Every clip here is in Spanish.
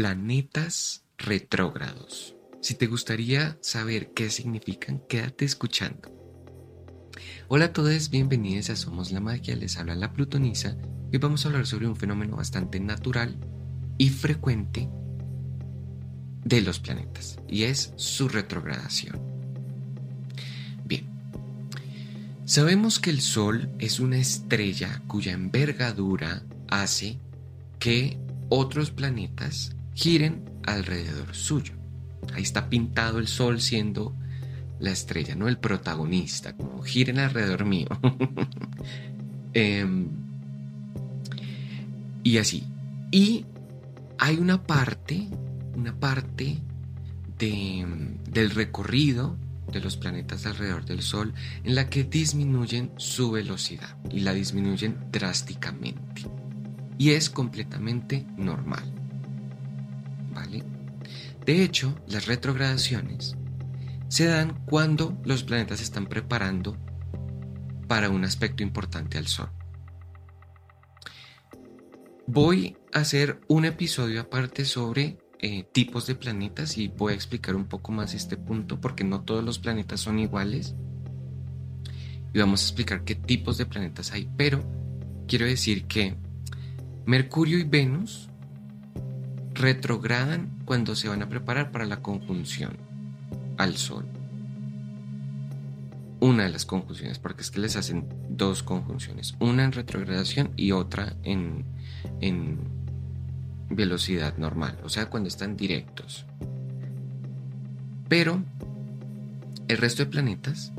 planetas retrógrados. Si te gustaría saber qué significan, quédate escuchando. Hola a todos, bienvenidos a Somos la Magia, les habla la Plutonisa. Hoy vamos a hablar sobre un fenómeno bastante natural y frecuente de los planetas, y es su retrogradación. Bien, sabemos que el Sol es una estrella cuya envergadura hace que otros planetas giren alrededor suyo. Ahí está pintado el Sol siendo la estrella, no el protagonista, como giren alrededor mío. Em, y así. Y hay una parte, una parte del recorrido de los planetas alrededor del Sol en la que disminuyen su velocidad y la disminuyen drásticamente. Y es completamente normal. De hecho, las retrogradaciones se dan cuando los planetas se están preparando para un aspecto importante al Sol. Voy a hacer un episodio aparte sobre eh, tipos de planetas y voy a explicar un poco más este punto porque no todos los planetas son iguales. Y vamos a explicar qué tipos de planetas hay, pero quiero decir que Mercurio y Venus retrogradan cuando se van a preparar para la conjunción al Sol. Una de las conjunciones, porque es que les hacen dos conjunciones, una en retrogradación y otra en, en velocidad normal, o sea, cuando están directos. Pero el resto de planetas,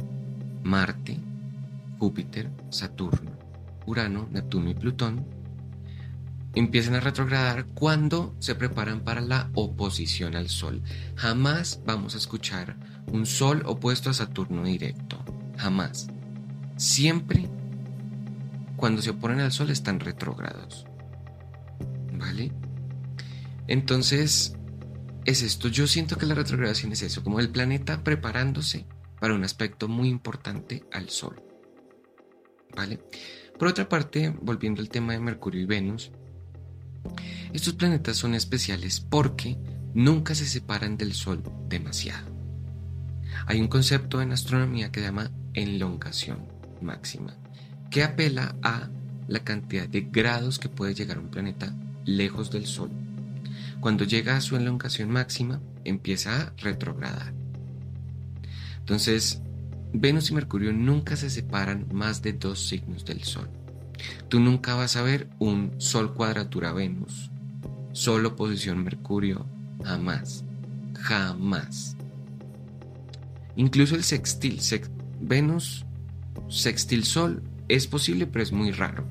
Marte, Júpiter, Saturno, Urano, Neptuno y Plutón, empiezan a retrogradar cuando se preparan para la oposición al Sol. Jamás vamos a escuchar un Sol opuesto a Saturno directo. Jamás. Siempre cuando se oponen al Sol están retrógrados. ¿Vale? Entonces, es esto. Yo siento que la retrogradación es eso, como el planeta preparándose para un aspecto muy importante al Sol. ¿Vale? Por otra parte, volviendo al tema de Mercurio y Venus, estos planetas son especiales porque nunca se separan del Sol demasiado. Hay un concepto en astronomía que llama elongación máxima, que apela a la cantidad de grados que puede llegar un planeta lejos del Sol. Cuando llega a su elongación máxima, empieza a retrogradar. Entonces, Venus y Mercurio nunca se separan más de dos signos del Sol. Tú nunca vas a ver un Sol cuadratura Venus, Sol oposición Mercurio, jamás, jamás. Incluso el sextil, Venus, sextil Sol, es posible, pero es muy raro.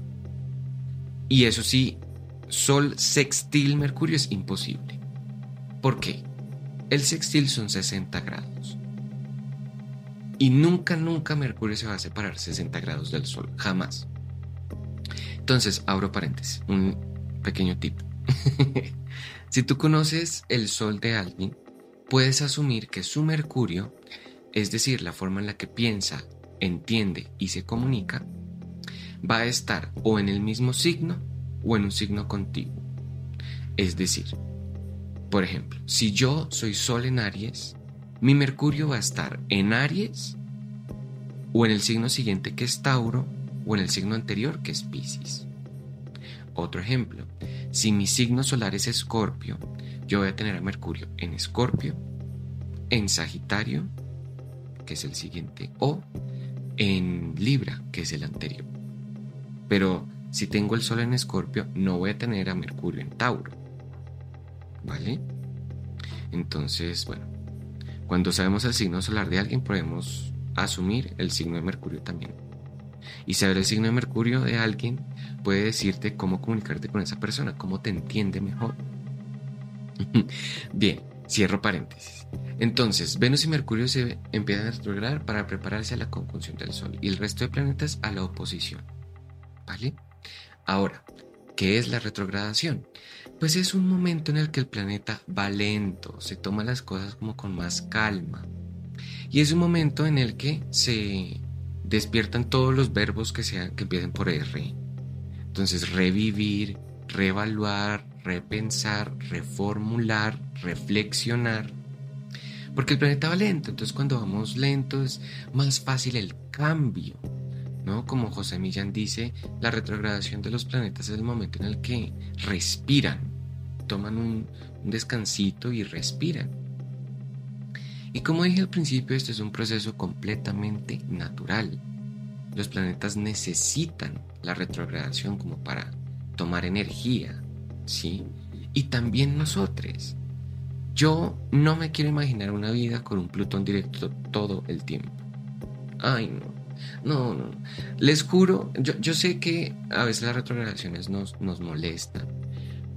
Y eso sí, Sol sextil Mercurio es imposible. ¿Por qué? El sextil son 60 grados. Y nunca, nunca Mercurio se va a separar 60 grados del Sol, jamás. Entonces, abro paréntesis, un pequeño tip. si tú conoces el Sol de alguien, puedes asumir que su Mercurio, es decir, la forma en la que piensa, entiende y se comunica, va a estar o en el mismo signo o en un signo contiguo. Es decir, por ejemplo, si yo soy Sol en Aries, mi Mercurio va a estar en Aries o en el signo siguiente que es Tauro o en el signo anterior que es Pisces. Otro ejemplo, si mi signo solar es Escorpio, yo voy a tener a Mercurio en Escorpio, en Sagitario, que es el siguiente, o en Libra, que es el anterior. Pero si tengo el Sol en Escorpio, no voy a tener a Mercurio en Tauro. ¿Vale? Entonces, bueno, cuando sabemos el signo solar de alguien, podemos asumir el signo de Mercurio también. Y saber el signo de Mercurio de alguien puede decirte cómo comunicarte con esa persona, cómo te entiende mejor. Bien, cierro paréntesis. Entonces, Venus y Mercurio se empiezan a retrogradar para prepararse a la conjunción del Sol y el resto de planetas a la oposición. ¿Vale? Ahora, ¿qué es la retrogradación? Pues es un momento en el que el planeta va lento, se toma las cosas como con más calma. Y es un momento en el que se despiertan todos los verbos que, sean, que empiecen por R. Entonces, revivir, reevaluar, repensar, reformular, reflexionar. Porque el planeta va lento, entonces cuando vamos lento es más fácil el cambio. ¿no? Como José Millán dice, la retrogradación de los planetas es el momento en el que respiran, toman un, un descansito y respiran. Y como dije al principio, este es un proceso completamente natural. Los planetas necesitan la retrogradación como para tomar energía, ¿sí? Y también nosotros. Yo no me quiero imaginar una vida con un Plutón directo todo el tiempo. Ay, no. No, no. Les juro, yo, yo sé que a veces las retrogradaciones nos, nos molestan,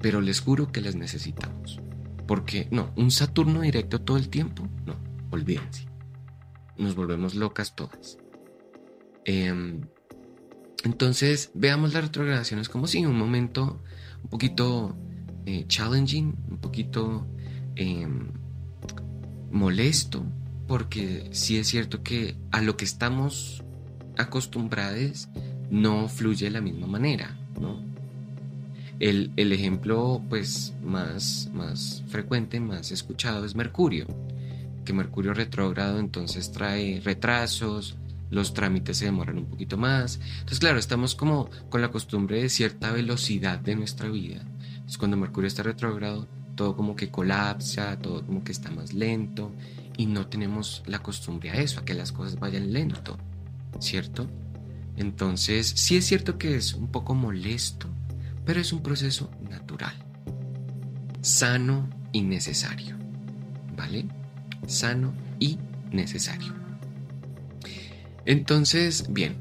pero les juro que las necesitamos. Porque, no, un Saturno directo todo el tiempo, no, olvídense. Nos volvemos locas todas. Em, entonces, veamos las retrogradaciones como si un momento un poquito eh, challenging, un poquito em, molesto, porque sí es cierto que a lo que estamos acostumbrados no fluye de la misma manera, ¿no? El, el, ejemplo pues más, más frecuente, más escuchado es Mercurio, que Mercurio retrógrado entonces trae retrasos, los trámites se demoran un poquito más. Entonces, claro, estamos como con la costumbre de cierta velocidad de nuestra vida. Entonces, cuando Mercurio está retrógrado, todo como que colapsa, todo como que está más lento y no tenemos la costumbre a eso, a que las cosas vayan lento, ¿cierto? Entonces, sí es cierto que es un poco molesto, pero es un proceso natural, sano y necesario, ¿vale? Sano y necesario. Entonces, bien.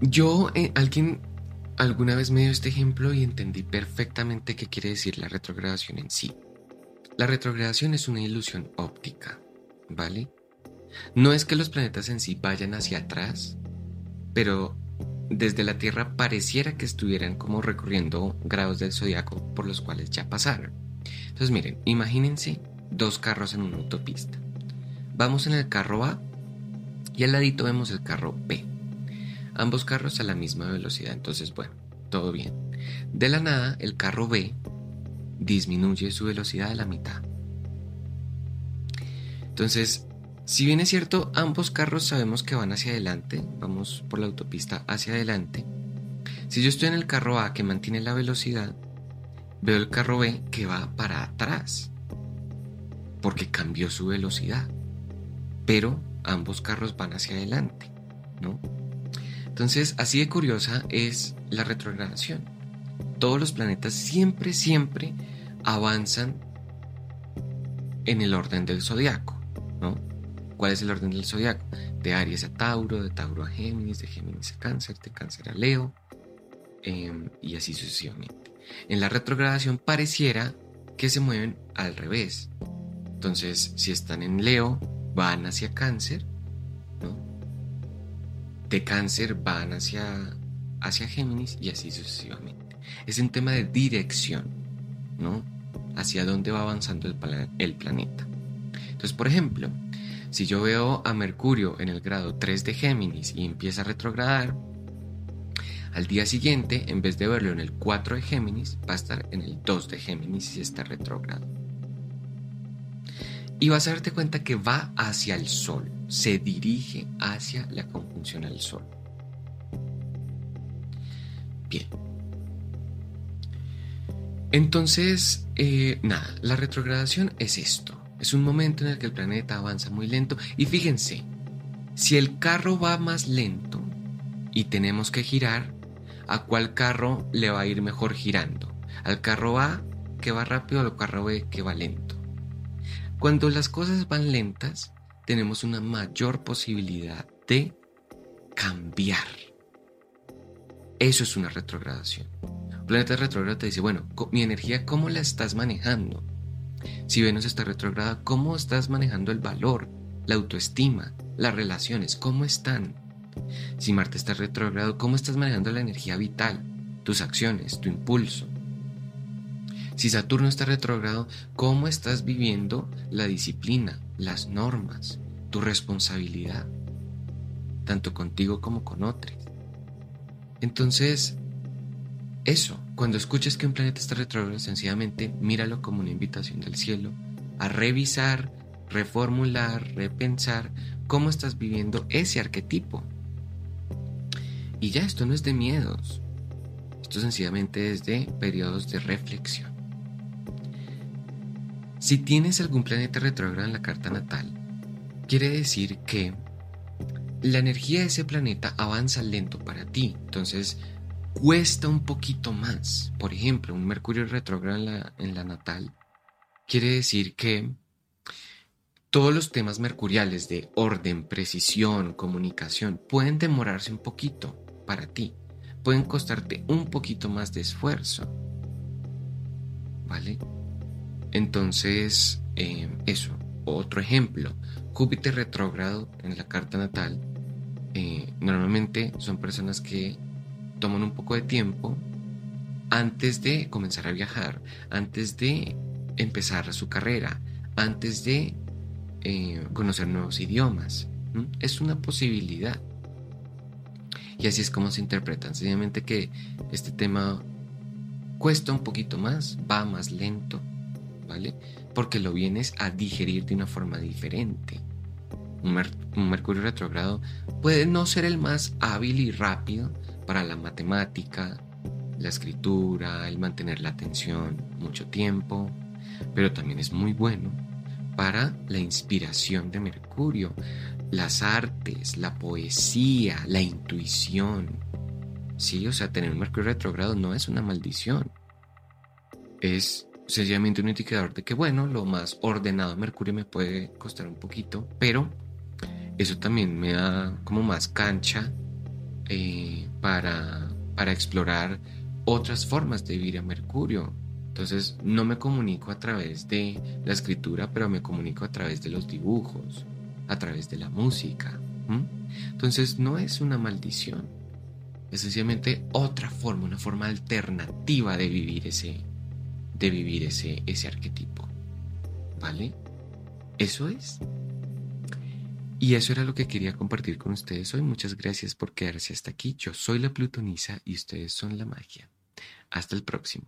Yo, eh, alguien alguna vez me dio este ejemplo y entendí perfectamente qué quiere decir la retrogradación en sí. La retrogradación es una ilusión óptica, ¿vale? No es que los planetas en sí vayan hacia atrás, pero desde la Tierra pareciera que estuvieran como recorriendo grados del zodiaco por los cuales ya pasaron. Entonces miren, imagínense dos carros en una autopista. Vamos en el carro A y al ladito vemos el carro B. Ambos carros a la misma velocidad, entonces bueno, todo bien. De la nada, el carro B disminuye su velocidad a la mitad. Entonces, si bien es cierto, ambos carros sabemos que van hacia adelante, vamos por la autopista hacia adelante. Si yo estoy en el carro A que mantiene la velocidad, veo el carro B que va para atrás, porque cambió su velocidad. Pero ambos carros van hacia adelante, ¿no? Entonces, así de curiosa es la retrogradación. Todos los planetas siempre, siempre avanzan en el orden del zodiaco, ¿no? ¿Cuál es el orden del zodiaco? De Aries a Tauro, de Tauro a Géminis, de Géminis a Cáncer, de Cáncer a Leo, em, y así sucesivamente. En la retrogradación pareciera que se mueven al revés. Entonces, si están en Leo, van hacia cáncer, ¿no? De cáncer van hacia, hacia Géminis y así sucesivamente. Es un tema de dirección, ¿no? Hacia dónde va avanzando el, el planeta. Entonces, por ejemplo, si yo veo a Mercurio en el grado 3 de Géminis y empieza a retrogradar, al día siguiente, en vez de verlo en el 4 de Géminis, va a estar en el 2 de Géminis si está retrogrado y vas a darte cuenta que va hacia el sol, se dirige hacia la conjunción al sol. Bien. Entonces, eh, nada, la retrogradación es esto. Es un momento en el que el planeta avanza muy lento. Y fíjense, si el carro va más lento y tenemos que girar, ¿a cuál carro le va a ir mejor girando? ¿Al carro A que va rápido o al carro B que va lento? Cuando las cosas van lentas, tenemos una mayor posibilidad de cambiar. Eso es una retrogradación. planeta retrógrado te dice, bueno, mi energía, ¿cómo la estás manejando? Si Venus está retrógrada, ¿cómo estás manejando el valor, la autoestima, las relaciones? ¿Cómo están? Si Marte está retrógrado, ¿cómo estás manejando la energía vital, tus acciones, tu impulso? Si Saturno está retrógrado, ¿cómo estás viviendo la disciplina, las normas, tu responsabilidad, tanto contigo como con otros? Entonces, eso, cuando escuches que un planeta está retrógrado, sencillamente míralo como una invitación del cielo a revisar, reformular, repensar cómo estás viviendo ese arquetipo. Y ya esto no es de miedos, esto sencillamente es de periodos de reflexión. Si tienes algún planeta retrógrado en la carta natal, quiere decir que la energía de ese planeta avanza lento para ti. Entonces, cuesta un poquito más. Por ejemplo, un Mercurio retrógrado en la, en la natal quiere decir que todos los temas mercuriales de orden, precisión, comunicación pueden demorarse un poquito para ti. Pueden costarte un poquito más de esfuerzo. ¿Vale? Entonces, eh, eso. Otro ejemplo, Júpiter retrógrado en la carta natal. Eh, normalmente son personas que toman un poco de tiempo antes de comenzar a viajar, antes de empezar su carrera, antes de eh, conocer nuevos idiomas. Es una posibilidad. Y así es como se interpretan. Sencillamente que este tema cuesta un poquito más, va más lento, ¿vale? Porque lo vienes a digerir de una forma diferente. Un, Mercurio retrogrado puede no ser el más hábil y rápido para la matemática, la escritura, el mantener la atención mucho tiempo, pero también es muy bueno para la inspiración de Mercurio, las artes, la poesía, la intuición. Sí, o sea, tener un Mercurio retrogrado no es una maldición. Es sencillamente un indicador de que, bueno, lo más ordenado de Mercurio me puede costar un poquito, pero eso también me da como más cancha eh, para, para explorar otras formas de vivir a Mercurio. Entonces no me comunico a través de la escritura, pero me comunico a través de los dibujos, a través de la música. Entonces no es una maldición, es sencillamente otra forma, una forma alternativa de vivir ese, de vivir ese, ese arquetipo. ¿Vale? Eso es. Y eso era lo que quería compartir con ustedes hoy. Muchas gracias por quedarse hasta aquí. Yo soy la Plutonisa y ustedes son la magia. Hasta el próximo.